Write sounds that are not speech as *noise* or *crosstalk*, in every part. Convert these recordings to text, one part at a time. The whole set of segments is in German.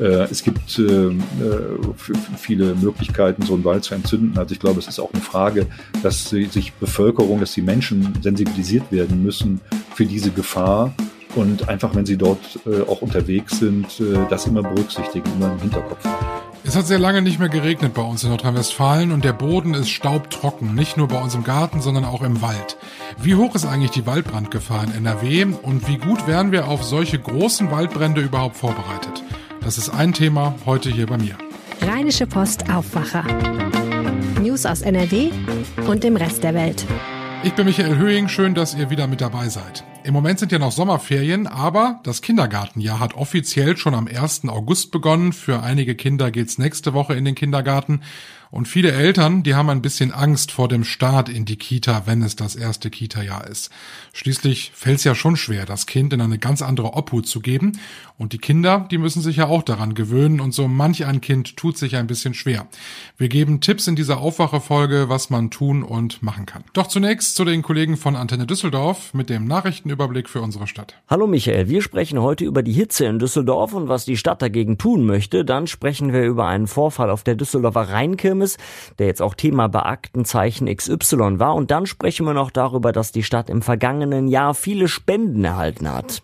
Äh, es gibt äh, viele Möglichkeiten, so einen Wald zu entzünden. Also ich glaube, es ist auch eine Frage, dass sich Bevölkerung, dass die Menschen sensibilisiert werden müssen für diese Gefahr und einfach, wenn sie dort auch unterwegs sind, das immer berücksichtigen, immer im Hinterkopf. Es hat sehr lange nicht mehr geregnet bei uns in Nordrhein-Westfalen und der Boden ist staubtrocken, nicht nur bei uns im Garten, sondern auch im Wald. Wie hoch ist eigentlich die Waldbrandgefahr in NRW und wie gut wären wir auf solche großen Waldbrände überhaupt vorbereitet? Das ist ein Thema heute hier bei mir. Rheinische Post Aufwacher. News aus NRW und dem Rest der Welt. Ich bin Michael Höhing, schön, dass ihr wieder mit dabei seid. Im Moment sind ja noch Sommerferien, aber das Kindergartenjahr hat offiziell schon am 1. August begonnen. Für einige Kinder geht's nächste Woche in den Kindergarten. Und viele Eltern, die haben ein bisschen Angst vor dem Start in die Kita, wenn es das erste Kita-Jahr ist. Schließlich fällt es ja schon schwer, das Kind in eine ganz andere Obhut zu geben. Und die Kinder, die müssen sich ja auch daran gewöhnen und so manch ein Kind tut sich ein bisschen schwer. Wir geben Tipps in dieser Aufwachefolge, was man tun und machen kann. Doch zunächst zu den Kollegen von Antenne Düsseldorf mit dem Nachrichtenüberblick für unsere Stadt. Hallo Michael, wir sprechen heute über die Hitze in Düsseldorf und was die Stadt dagegen tun möchte. Dann sprechen wir über einen Vorfall auf der Düsseldorfer Rheinkirche Kirmes, der jetzt auch Thema bei Aktenzeichen XY war. Und dann sprechen wir noch darüber, dass die Stadt im vergangenen Jahr viele Spenden erhalten hat.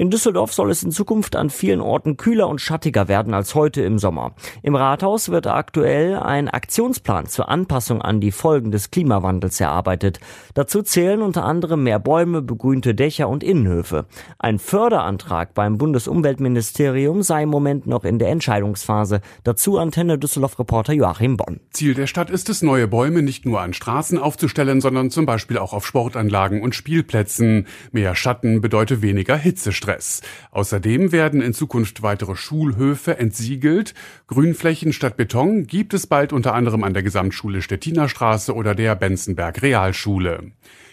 In Düsseldorf soll es in Zukunft an vielen Orten kühler und schattiger werden als heute im Sommer. Im Rathaus wird aktuell ein Aktionsplan zur Anpassung an die Folgen des Klimawandels erarbeitet. Dazu zählen unter anderem mehr Bäume, begrünte Dächer und Innenhöfe. Ein Förderantrag beim Bundesumweltministerium sei im Moment noch in der Entscheidungsphase. Dazu Antenne Düsseldorf-Reporter Joachim Bonn. Ziel der Stadt ist es, neue Bäume nicht nur an Straßen aufzustellen, sondern zum Beispiel auch auf Sportanlagen und Spielplätzen. Mehr Schatten bedeutet weniger Hitzestress. Stress. Außerdem werden in Zukunft weitere Schulhöfe entsiegelt. Grünflächen statt Beton gibt es bald unter anderem an der Gesamtschule Stettiner oder der Benzenberg Realschule.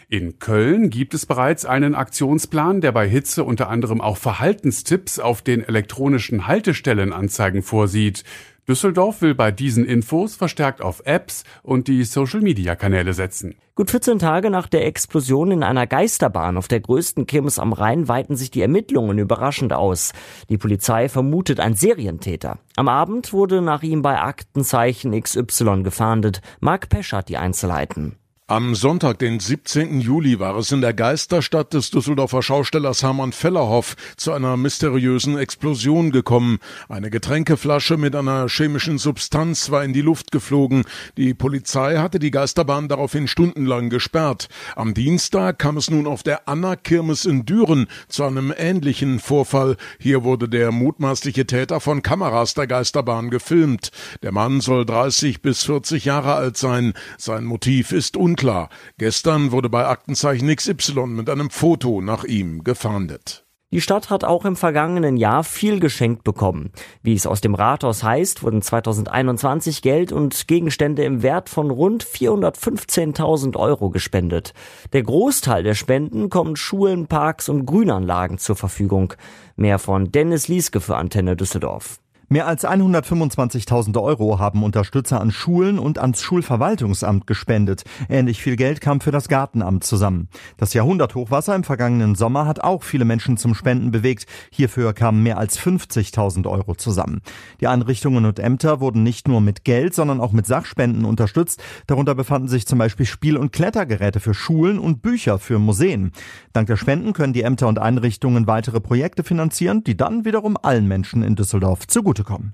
In Köln gibt es bereits einen Aktionsplan, der bei Hitze unter anderem auch Verhaltenstipps auf den elektronischen Haltestellenanzeigen vorsieht. Düsseldorf will bei diesen Infos verstärkt auf Apps und die Social-Media-Kanäle setzen. Gut 14 Tage nach der Explosion in einer Geisterbahn auf der größten Kirmes am Rhein weiten sich die Ermittlungen überraschend aus. Die Polizei vermutet einen Serientäter. Am Abend wurde nach ihm bei Aktenzeichen XY gefahndet. Mark Pesch hat die Einzelheiten. Am Sonntag, den 17. Juli, war es in der Geisterstadt des Düsseldorfer Schaustellers Hermann Fellerhoff zu einer mysteriösen Explosion gekommen. Eine Getränkeflasche mit einer chemischen Substanz war in die Luft geflogen. Die Polizei hatte die Geisterbahn daraufhin stundenlang gesperrt. Am Dienstag kam es nun auf der Anna-Kirmes in Düren zu einem ähnlichen Vorfall. Hier wurde der mutmaßliche Täter von Kameras der Geisterbahn gefilmt. Der Mann soll 30 bis 40 Jahre alt sein. Sein Motiv ist un unklar. Gestern wurde bei Aktenzeichen XY mit einem Foto nach ihm gefahndet. Die Stadt hat auch im vergangenen Jahr viel geschenkt bekommen. Wie es aus dem Rathaus heißt, wurden 2021 Geld und Gegenstände im Wert von rund 415.000 Euro gespendet. Der Großteil der Spenden kommt Schulen, Parks und Grünanlagen zur Verfügung. Mehr von Dennis Lieske für Antenne Düsseldorf. Mehr als 125.000 Euro haben Unterstützer an Schulen und ans Schulverwaltungsamt gespendet. Ähnlich viel Geld kam für das Gartenamt zusammen. Das Jahrhunderthochwasser im vergangenen Sommer hat auch viele Menschen zum Spenden bewegt. Hierfür kamen mehr als 50.000 Euro zusammen. Die Einrichtungen und Ämter wurden nicht nur mit Geld, sondern auch mit Sachspenden unterstützt. Darunter befanden sich zum Beispiel Spiel- und Klettergeräte für Schulen und Bücher für Museen. Dank der Spenden können die Ämter und Einrichtungen weitere Projekte finanzieren, die dann wiederum allen Menschen in Düsseldorf zugute zugutekommen.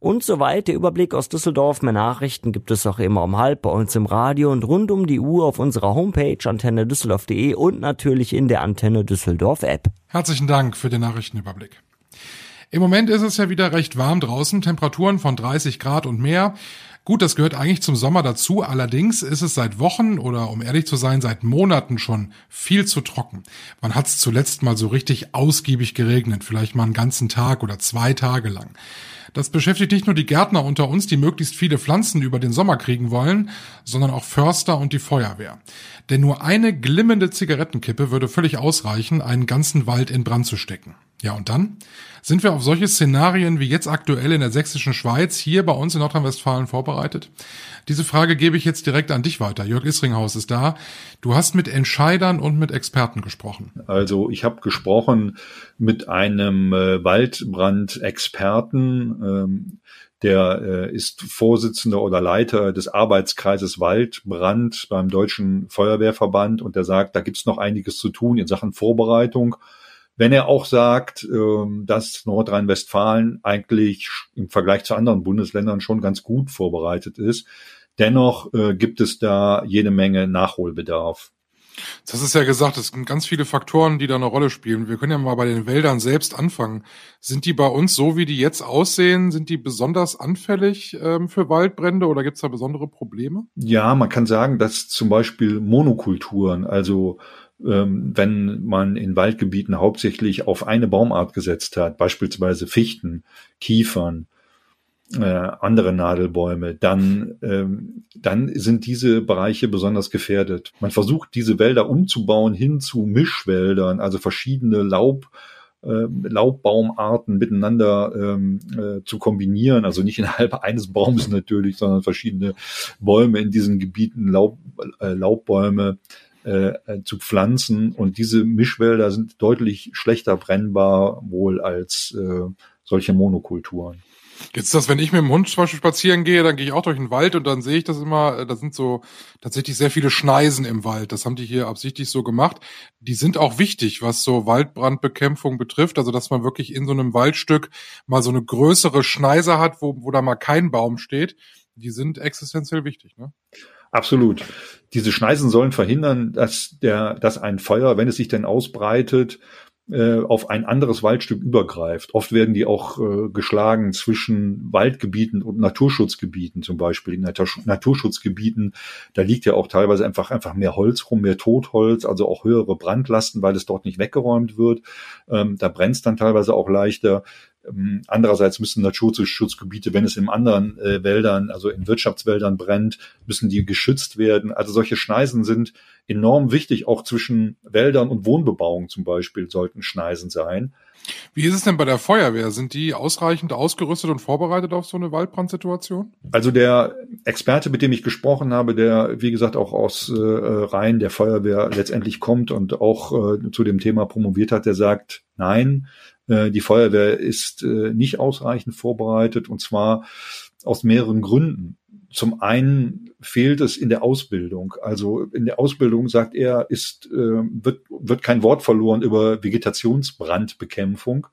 Und soweit der Überblick aus Düsseldorf. Mehr Nachrichten gibt es auch immer um halb bei uns im Radio und rund um die Uhr auf unserer Homepage antenne düsseldorf.de und natürlich in der Antenne Düsseldorf App. Herzlichen Dank für den Nachrichtenüberblick. Im Moment ist es ja wieder recht warm draußen, Temperaturen von 30 Grad und mehr. Gut, das gehört eigentlich zum Sommer dazu, allerdings ist es seit Wochen oder um ehrlich zu sein, seit Monaten schon viel zu trocken. Man hat es zuletzt mal so richtig ausgiebig geregnet, vielleicht mal einen ganzen Tag oder zwei Tage lang. Das beschäftigt nicht nur die Gärtner unter uns, die möglichst viele Pflanzen über den Sommer kriegen wollen, sondern auch Förster und die Feuerwehr. Denn nur eine glimmende Zigarettenkippe würde völlig ausreichen, einen ganzen Wald in Brand zu stecken. Ja, und dann? Sind wir auf solche Szenarien wie jetzt aktuell in der sächsischen Schweiz hier bei uns in Nordrhein-Westfalen vorbereitet? Diese Frage gebe ich jetzt direkt an dich weiter. Jörg Isringhaus ist da. Du hast mit Entscheidern und mit Experten gesprochen. Also ich habe gesprochen mit einem äh, Waldbrandexperten, ähm, der äh, ist Vorsitzender oder Leiter des Arbeitskreises Waldbrand beim Deutschen Feuerwehrverband und der sagt, da gibt's noch einiges zu tun in Sachen Vorbereitung. Wenn er auch sagt, äh, dass Nordrhein-Westfalen eigentlich im Vergleich zu anderen Bundesländern schon ganz gut vorbereitet ist, dennoch äh, gibt es da jede Menge Nachholbedarf. Das ist ja gesagt, es sind ganz viele Faktoren, die da eine Rolle spielen. Wir können ja mal bei den Wäldern selbst anfangen. Sind die bei uns so, wie die jetzt aussehen, sind die besonders anfällig ähm, für Waldbrände oder gibt es da besondere Probleme? Ja, man kann sagen, dass zum Beispiel Monokulturen, also ähm, wenn man in Waldgebieten hauptsächlich auf eine Baumart gesetzt hat, beispielsweise Fichten, Kiefern, äh, andere Nadelbäume, dann, ähm, dann sind diese Bereiche besonders gefährdet. Man versucht, diese Wälder umzubauen hin zu Mischwäldern, also verschiedene Laub, äh, Laubbaumarten miteinander ähm, äh, zu kombinieren, also nicht innerhalb *laughs* eines Baumes natürlich, sondern verschiedene Bäume in diesen Gebieten, Laub, äh, Laubbäume äh, zu pflanzen. Und diese Mischwälder sind deutlich schlechter brennbar wohl als äh, solche Monokulturen. Jetzt das, wenn ich mit dem Hund zum Beispiel spazieren gehe, dann gehe ich auch durch den Wald und dann sehe ich das immer, äh, da sind so tatsächlich sehr viele Schneisen im Wald. Das haben die hier absichtlich so gemacht. Die sind auch wichtig, was so Waldbrandbekämpfung betrifft. Also, dass man wirklich in so einem Waldstück mal so eine größere Schneise hat, wo, wo da mal kein Baum steht. Die sind existenziell wichtig, ne? Absolut. Diese Schneisen sollen verhindern, dass der, dass ein Feuer, wenn es sich denn ausbreitet, äh, auf ein anderes Waldstück übergreift. Oft werden die auch äh, geschlagen zwischen Waldgebieten und Naturschutzgebieten, zum Beispiel in Naturschutzgebieten. Da liegt ja auch teilweise einfach einfach mehr Holz rum, mehr Totholz, also auch höhere Brandlasten, weil es dort nicht weggeräumt wird. Ähm, da brennt es dann teilweise auch leichter. Ähm, andererseits müssen Naturschutzgebiete, wenn es in anderen äh, Wäldern, also in Wirtschaftswäldern brennt, müssen die geschützt werden. Also solche Schneisen sind enorm wichtig. Auch zwischen Wäldern und Wohnbebauung zum Beispiel sollten Schneisen sein. Wie ist es denn bei der Feuerwehr? Sind die ausreichend ausgerüstet und vorbereitet auf so eine Waldbrandsituation? Also der Experte, mit dem ich gesprochen habe, der wie gesagt auch aus äh, Reihen der Feuerwehr letztendlich kommt und auch äh, zu dem Thema promoviert hat, der sagt, nein, die Feuerwehr ist äh, nicht ausreichend vorbereitet und zwar aus mehreren Gründen. Zum einen fehlt es in der Ausbildung. Also in der Ausbildung, sagt er, ist, äh, wird, wird kein Wort verloren über Vegetationsbrandbekämpfung.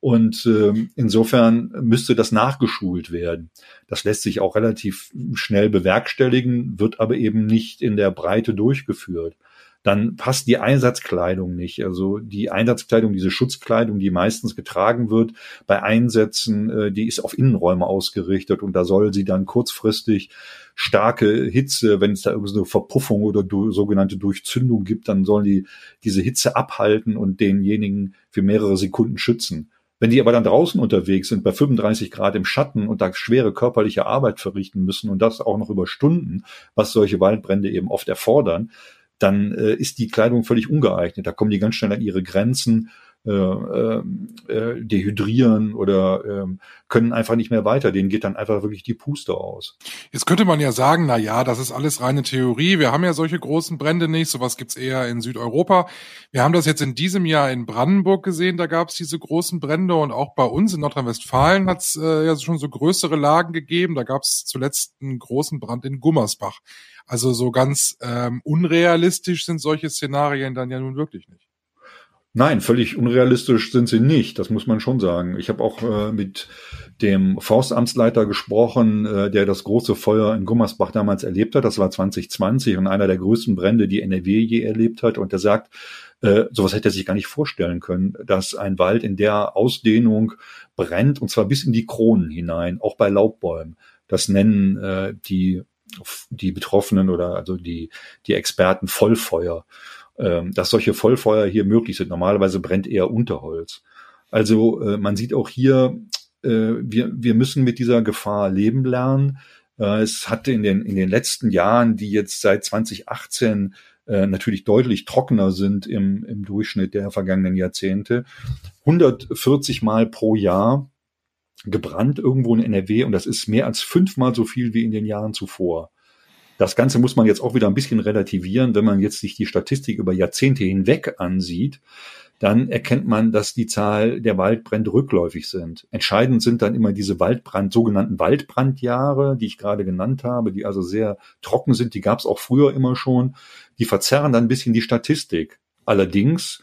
Und äh, insofern müsste das nachgeschult werden. Das lässt sich auch relativ schnell bewerkstelligen, wird aber eben nicht in der Breite durchgeführt dann passt die Einsatzkleidung nicht. Also die Einsatzkleidung, diese Schutzkleidung, die meistens getragen wird bei Einsätzen, äh, die ist auf Innenräume ausgerichtet und da soll sie dann kurzfristig starke Hitze, wenn es da irgendwie so eine Verpuffung oder sogenannte Durchzündung gibt, dann sollen die diese Hitze abhalten und denjenigen für mehrere Sekunden schützen. Wenn die aber dann draußen unterwegs sind, bei 35 Grad im Schatten und da schwere körperliche Arbeit verrichten müssen und das auch noch über Stunden, was solche Waldbrände eben oft erfordern, dann äh, ist die Kleidung völlig ungeeignet. Da kommen die ganz schnell an ihre Grenzen, äh, äh, äh, dehydrieren oder äh, können einfach nicht mehr weiter. Denen geht dann einfach wirklich die Puste aus. Jetzt könnte man ja sagen, na ja, das ist alles reine Theorie. Wir haben ja solche großen Brände nicht. Sowas gibt's eher in Südeuropa. Wir haben das jetzt in diesem Jahr in Brandenburg gesehen. Da gab's diese großen Brände und auch bei uns in Nordrhein-Westfalen hat's äh, ja schon so größere Lagen gegeben. Da gab's zuletzt einen großen Brand in Gummersbach. Also so ganz ähm, unrealistisch sind solche Szenarien dann ja nun wirklich nicht. Nein, völlig unrealistisch sind sie nicht, das muss man schon sagen. Ich habe auch äh, mit dem Forstamtsleiter gesprochen, äh, der das große Feuer in Gummersbach damals erlebt hat. Das war 2020 und einer der größten Brände, die NRW je erlebt hat. Und der sagt, äh, sowas hätte er sich gar nicht vorstellen können, dass ein Wald in der Ausdehnung brennt und zwar bis in die Kronen hinein, auch bei Laubbäumen. Das nennen äh, die die Betroffenen oder also die, die Experten Vollfeuer, dass solche Vollfeuer hier möglich sind. Normalerweise brennt eher Unterholz. Also äh, man sieht auch hier, äh, wir, wir müssen mit dieser Gefahr leben lernen. Äh, es hatte in den, in den letzten Jahren, die jetzt seit 2018 äh, natürlich deutlich trockener sind im, im Durchschnitt der vergangenen Jahrzehnte, 140 Mal pro Jahr gebrannt irgendwo in NRW und das ist mehr als fünfmal so viel wie in den Jahren zuvor. Das Ganze muss man jetzt auch wieder ein bisschen relativieren, wenn man jetzt sich die Statistik über Jahrzehnte hinweg ansieht dann erkennt man, dass die Zahl der Waldbrände rückläufig sind. Entscheidend sind dann immer diese Waldbrand, sogenannten Waldbrandjahre, die ich gerade genannt habe, die also sehr trocken sind, die gab es auch früher immer schon. Die verzerren dann ein bisschen die Statistik. Allerdings,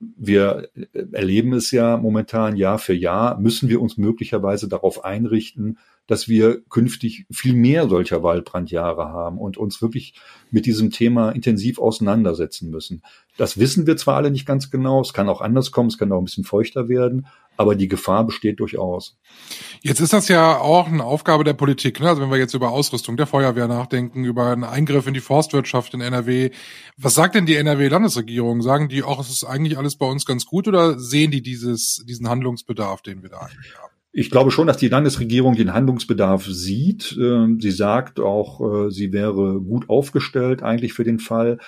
wir erleben es ja momentan Jahr für Jahr, müssen wir uns möglicherweise darauf einrichten, dass wir künftig viel mehr solcher Waldbrandjahre haben und uns wirklich mit diesem Thema intensiv auseinandersetzen müssen. Das wissen wir zwar alle nicht ganz genau, es kann auch anders kommen, es kann auch ein bisschen feuchter werden, aber die Gefahr besteht durchaus. Jetzt ist das ja auch eine Aufgabe der Politik. Ne? Also wenn wir jetzt über Ausrüstung der Feuerwehr nachdenken, über einen Eingriff in die Forstwirtschaft in NRW. Was sagt denn die NRW-Landesregierung? Sagen die auch, es ist eigentlich alles bei uns ganz gut oder sehen die dieses, diesen Handlungsbedarf, den wir da eigentlich haben? Ich glaube schon, dass die Landesregierung den Handlungsbedarf sieht. Ähm, sie sagt auch, äh, sie wäre gut aufgestellt eigentlich für den Fall,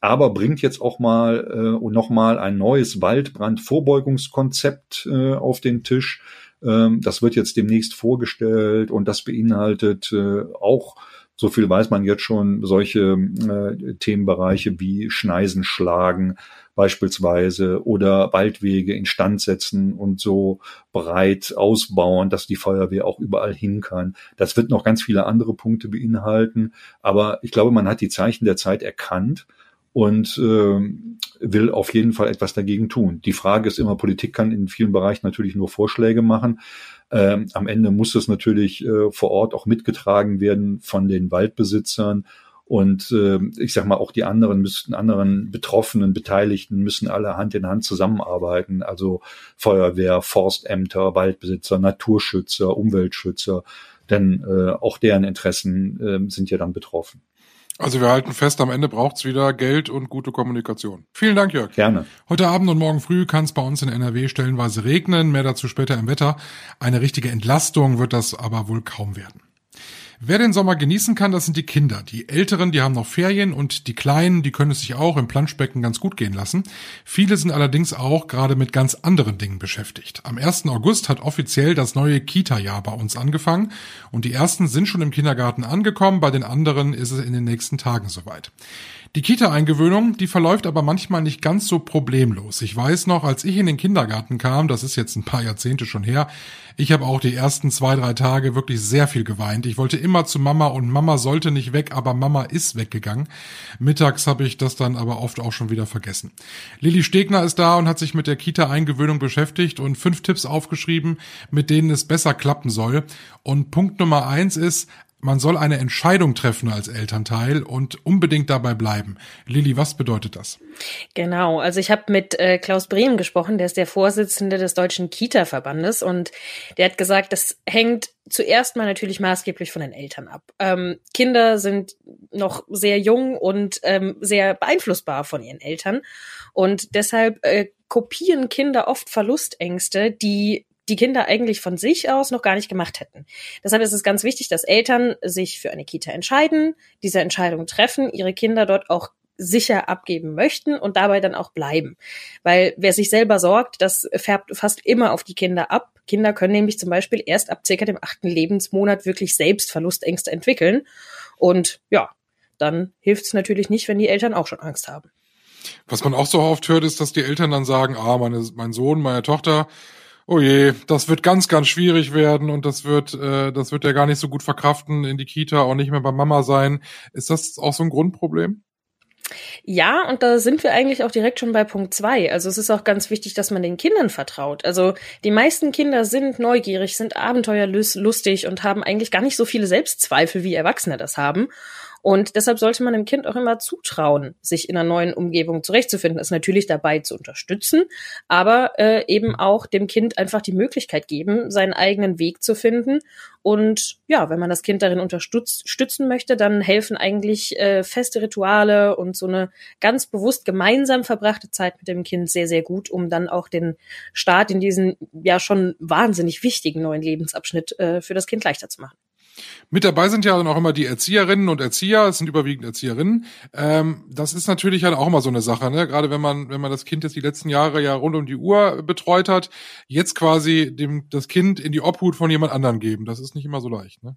aber bringt jetzt auch mal äh, und noch mal ein neues Waldbrandvorbeugungskonzept äh, auf den Tisch. Ähm, das wird jetzt demnächst vorgestellt und das beinhaltet auch so viel weiß man jetzt schon, solche äh, Themenbereiche wie Schneisen schlagen beispielsweise oder Waldwege instand setzen und so breit ausbauen, dass die Feuerwehr auch überall hin kann. Das wird noch ganz viele andere Punkte beinhalten, aber ich glaube, man hat die Zeichen der Zeit erkannt und äh, will auf jeden Fall etwas dagegen tun. Die Frage ist immer, Politik kann in vielen Bereichen natürlich nur Vorschläge machen. Ähm, am Ende muss es natürlich äh, vor Ort auch mitgetragen werden von den Waldbesitzern. Und äh, ich sag mal, auch die anderen müssten, anderen Betroffenen, Beteiligten müssen alle Hand in Hand zusammenarbeiten. Also Feuerwehr, Forstämter, Waldbesitzer, Naturschützer, Umweltschützer. Denn äh, auch deren Interessen äh, sind ja dann betroffen. Also wir halten fest, am Ende braucht's wieder Geld und gute Kommunikation. Vielen Dank, Jörg. Gerne. Heute Abend und morgen früh kann es bei uns in NRW stellenweise regnen, mehr dazu später im Wetter. Eine richtige Entlastung wird das aber wohl kaum werden. Wer den Sommer genießen kann, das sind die Kinder. Die Älteren, die haben noch Ferien und die Kleinen, die können es sich auch im Planschbecken ganz gut gehen lassen. Viele sind allerdings auch gerade mit ganz anderen Dingen beschäftigt. Am 1. August hat offiziell das neue Kita-Jahr bei uns angefangen und die ersten sind schon im Kindergarten angekommen, bei den anderen ist es in den nächsten Tagen soweit. Die Kita-Eingewöhnung, die verläuft aber manchmal nicht ganz so problemlos. Ich weiß noch, als ich in den Kindergarten kam, das ist jetzt ein paar Jahrzehnte schon her, ich habe auch die ersten zwei, drei Tage wirklich sehr viel geweint. Ich wollte immer zu Mama und Mama sollte nicht weg, aber Mama ist weggegangen. Mittags habe ich das dann aber oft auch schon wieder vergessen. Lilly Stegner ist da und hat sich mit der Kita-Eingewöhnung beschäftigt und fünf Tipps aufgeschrieben, mit denen es besser klappen soll. Und Punkt Nummer eins ist, man soll eine Entscheidung treffen als Elternteil und unbedingt dabei bleiben. Lilly, was bedeutet das? Genau, also ich habe mit äh, Klaus Brehm gesprochen, der ist der Vorsitzende des Deutschen Kita-Verbandes und der hat gesagt, das hängt zuerst mal natürlich maßgeblich von den Eltern ab. Ähm, Kinder sind noch sehr jung und ähm, sehr beeinflussbar von ihren Eltern und deshalb äh, kopieren Kinder oft Verlustängste, die die Kinder eigentlich von sich aus noch gar nicht gemacht hätten. Deshalb ist es ganz wichtig, dass Eltern sich für eine Kita entscheiden, diese Entscheidung treffen, ihre Kinder dort auch sicher abgeben möchten und dabei dann auch bleiben. Weil wer sich selber sorgt, das färbt fast immer auf die Kinder ab. Kinder können nämlich zum Beispiel erst ab circa dem achten Lebensmonat wirklich selbst Verlustängste entwickeln. Und ja, dann hilft es natürlich nicht, wenn die Eltern auch schon Angst haben. Was man auch so oft hört, ist, dass die Eltern dann sagen, ah, meine, mein Sohn, meine Tochter, oh je, das wird ganz, ganz schwierig werden und das wird, äh, das wird er gar nicht so gut verkraften in die Kita und nicht mehr bei Mama sein. Ist das auch so ein Grundproblem? Ja, und da sind wir eigentlich auch direkt schon bei Punkt zwei. Also es ist auch ganz wichtig, dass man den Kindern vertraut. Also die meisten Kinder sind neugierig, sind abenteuerlustig und haben eigentlich gar nicht so viele Selbstzweifel, wie Erwachsene das haben. Und deshalb sollte man dem Kind auch immer zutrauen, sich in einer neuen Umgebung zurechtzufinden, es natürlich dabei zu unterstützen, aber äh, eben auch dem Kind einfach die Möglichkeit geben, seinen eigenen Weg zu finden. Und ja, wenn man das Kind darin unterstützen möchte, dann helfen eigentlich äh, feste Rituale und so eine ganz bewusst gemeinsam verbrachte Zeit mit dem Kind sehr, sehr gut, um dann auch den Start in diesen ja schon wahnsinnig wichtigen neuen Lebensabschnitt äh, für das Kind leichter zu machen. Mit dabei sind ja dann auch immer die Erzieherinnen und Erzieher, es sind überwiegend Erzieherinnen. Ähm, das ist natürlich halt auch immer so eine Sache, ne? Gerade wenn man, wenn man das Kind jetzt die letzten Jahre ja rund um die Uhr betreut hat, jetzt quasi dem das Kind in die Obhut von jemand anderem geben. Das ist nicht immer so leicht, ne?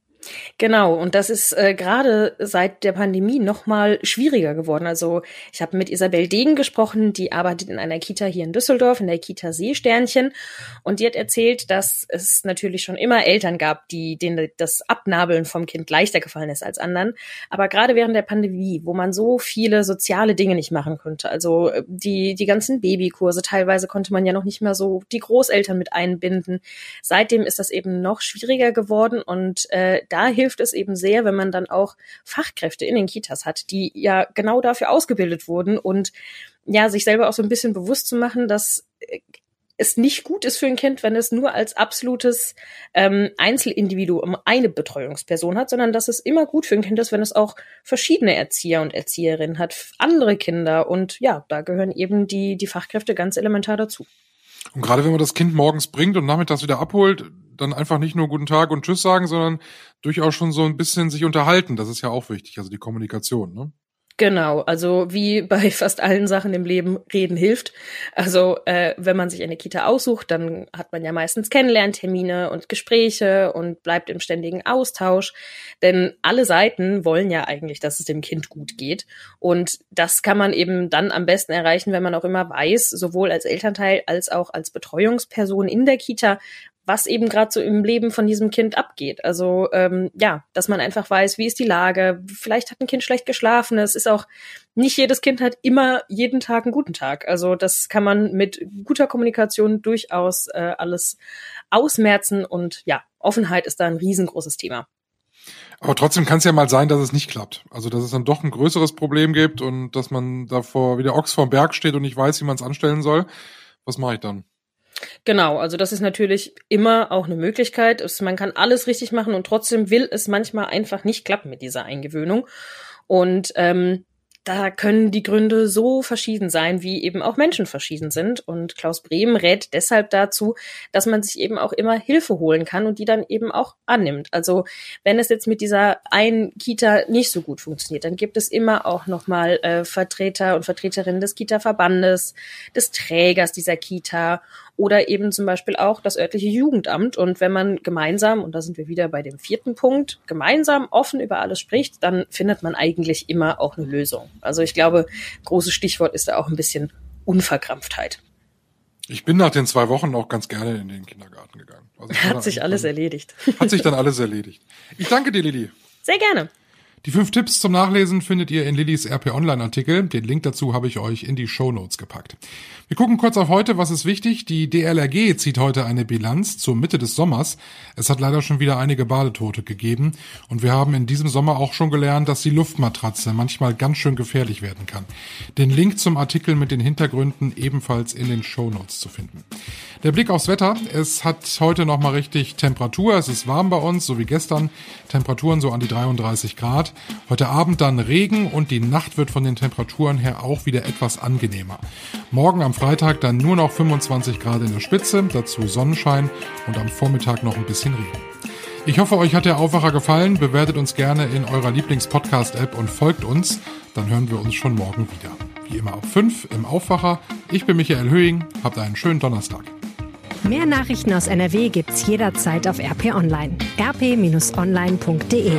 Genau, und das ist äh, gerade seit der Pandemie noch mal schwieriger geworden. Also ich habe mit Isabel Degen gesprochen, die arbeitet in einer Kita hier in Düsseldorf, in der Kita Seesternchen, und die hat erzählt, dass es natürlich schon immer Eltern gab, die denen das Abnabeln vom Kind leichter gefallen ist als anderen. Aber gerade während der Pandemie, wo man so viele soziale Dinge nicht machen konnte, also äh, die, die ganzen Babykurse, teilweise konnte man ja noch nicht mehr so die Großeltern mit einbinden. Seitdem ist das eben noch schwieriger geworden und äh, da hilft es eben sehr, wenn man dann auch Fachkräfte in den Kitas hat, die ja genau dafür ausgebildet wurden und ja, sich selber auch so ein bisschen bewusst zu machen, dass äh, es nicht gut ist für ein Kind, wenn es nur als absolutes ähm, Einzelindividuum eine Betreuungsperson hat, sondern dass es immer gut für ein Kind ist, wenn es auch verschiedene Erzieher und Erzieherinnen hat, andere Kinder und ja, da gehören eben die die Fachkräfte ganz elementar dazu. Und gerade wenn man das Kind morgens bringt und nachmittags wieder abholt, dann einfach nicht nur guten Tag und Tschüss sagen, sondern durchaus schon so ein bisschen sich unterhalten. Das ist ja auch wichtig, also die Kommunikation. Ne? Genau, also wie bei *laughs* fast allen Sachen im Leben, reden hilft. Also äh, wenn man sich eine Kita aussucht, dann hat man ja meistens Kennenlerntermine und Gespräche und bleibt im ständigen Austausch. Denn alle Seiten wollen ja eigentlich, dass es dem Kind gut geht. Und das kann man eben dann am besten erreichen, wenn man auch immer weiß, sowohl als Elternteil als auch als Betreuungsperson in der Kita, was eben gerade so im Leben von diesem Kind abgeht. Also ähm, ja, dass man einfach weiß, wie ist die Lage. Vielleicht hat ein Kind schlecht geschlafen. Es ist auch nicht jedes Kind hat immer jeden Tag einen guten Tag. Also das kann man mit guter Kommunikation durchaus äh, alles ausmerzen und ja, Offenheit ist da ein riesengroßes Thema. Aber trotzdem kann es ja mal sein, dass es nicht klappt. Also dass es dann doch ein größeres Problem gibt und dass man davor wie der Ochs vorm Berg steht und nicht weiß, wie man es anstellen soll. Was mache ich dann? Genau, also das ist natürlich immer auch eine Möglichkeit. Man kann alles richtig machen und trotzdem will es manchmal einfach nicht klappen mit dieser Eingewöhnung. Und ähm, da können die Gründe so verschieden sein, wie eben auch Menschen verschieden sind. Und Klaus Brehm rät deshalb dazu, dass man sich eben auch immer Hilfe holen kann und die dann eben auch annimmt. Also wenn es jetzt mit dieser einen Kita nicht so gut funktioniert, dann gibt es immer auch nochmal äh, Vertreter und Vertreterinnen des Kita-Verbandes, des Trägers dieser Kita oder eben zum Beispiel auch das örtliche Jugendamt. Und wenn man gemeinsam, und da sind wir wieder bei dem vierten Punkt, gemeinsam offen über alles spricht, dann findet man eigentlich immer auch eine Lösung. Also ich glaube, großes Stichwort ist da auch ein bisschen Unverkrampftheit. Ich bin nach den zwei Wochen auch ganz gerne in den Kindergarten gegangen. Also hat sich alles erledigt. Hat sich dann alles erledigt. Ich danke dir, Lili. Sehr gerne. Die fünf Tipps zum Nachlesen findet ihr in Lillys RP Online Artikel. Den Link dazu habe ich euch in die Show Notes gepackt. Wir gucken kurz auf heute, was ist wichtig. Die DLRG zieht heute eine Bilanz zur Mitte des Sommers. Es hat leider schon wieder einige Badetote gegeben und wir haben in diesem Sommer auch schon gelernt, dass die Luftmatratze manchmal ganz schön gefährlich werden kann. Den Link zum Artikel mit den Hintergründen ebenfalls in den Show Notes zu finden. Der Blick aufs Wetter. Es hat heute noch mal richtig Temperatur. Es ist warm bei uns, so wie gestern. Temperaturen so an die 33 Heute Abend dann Regen und die Nacht wird von den Temperaturen her auch wieder etwas angenehmer. Morgen am Freitag dann nur noch 25 Grad in der Spitze, dazu Sonnenschein und am Vormittag noch ein bisschen Regen. Ich hoffe, euch hat der Aufwacher gefallen. Bewertet uns gerne in eurer Lieblings-Podcast-App und folgt uns. Dann hören wir uns schon morgen wieder. Wie immer ab 5 im Aufwacher. Ich bin Michael Höhing. Habt einen schönen Donnerstag. Mehr Nachrichten aus NRW gibt's jederzeit auf RP Online. rp-online.de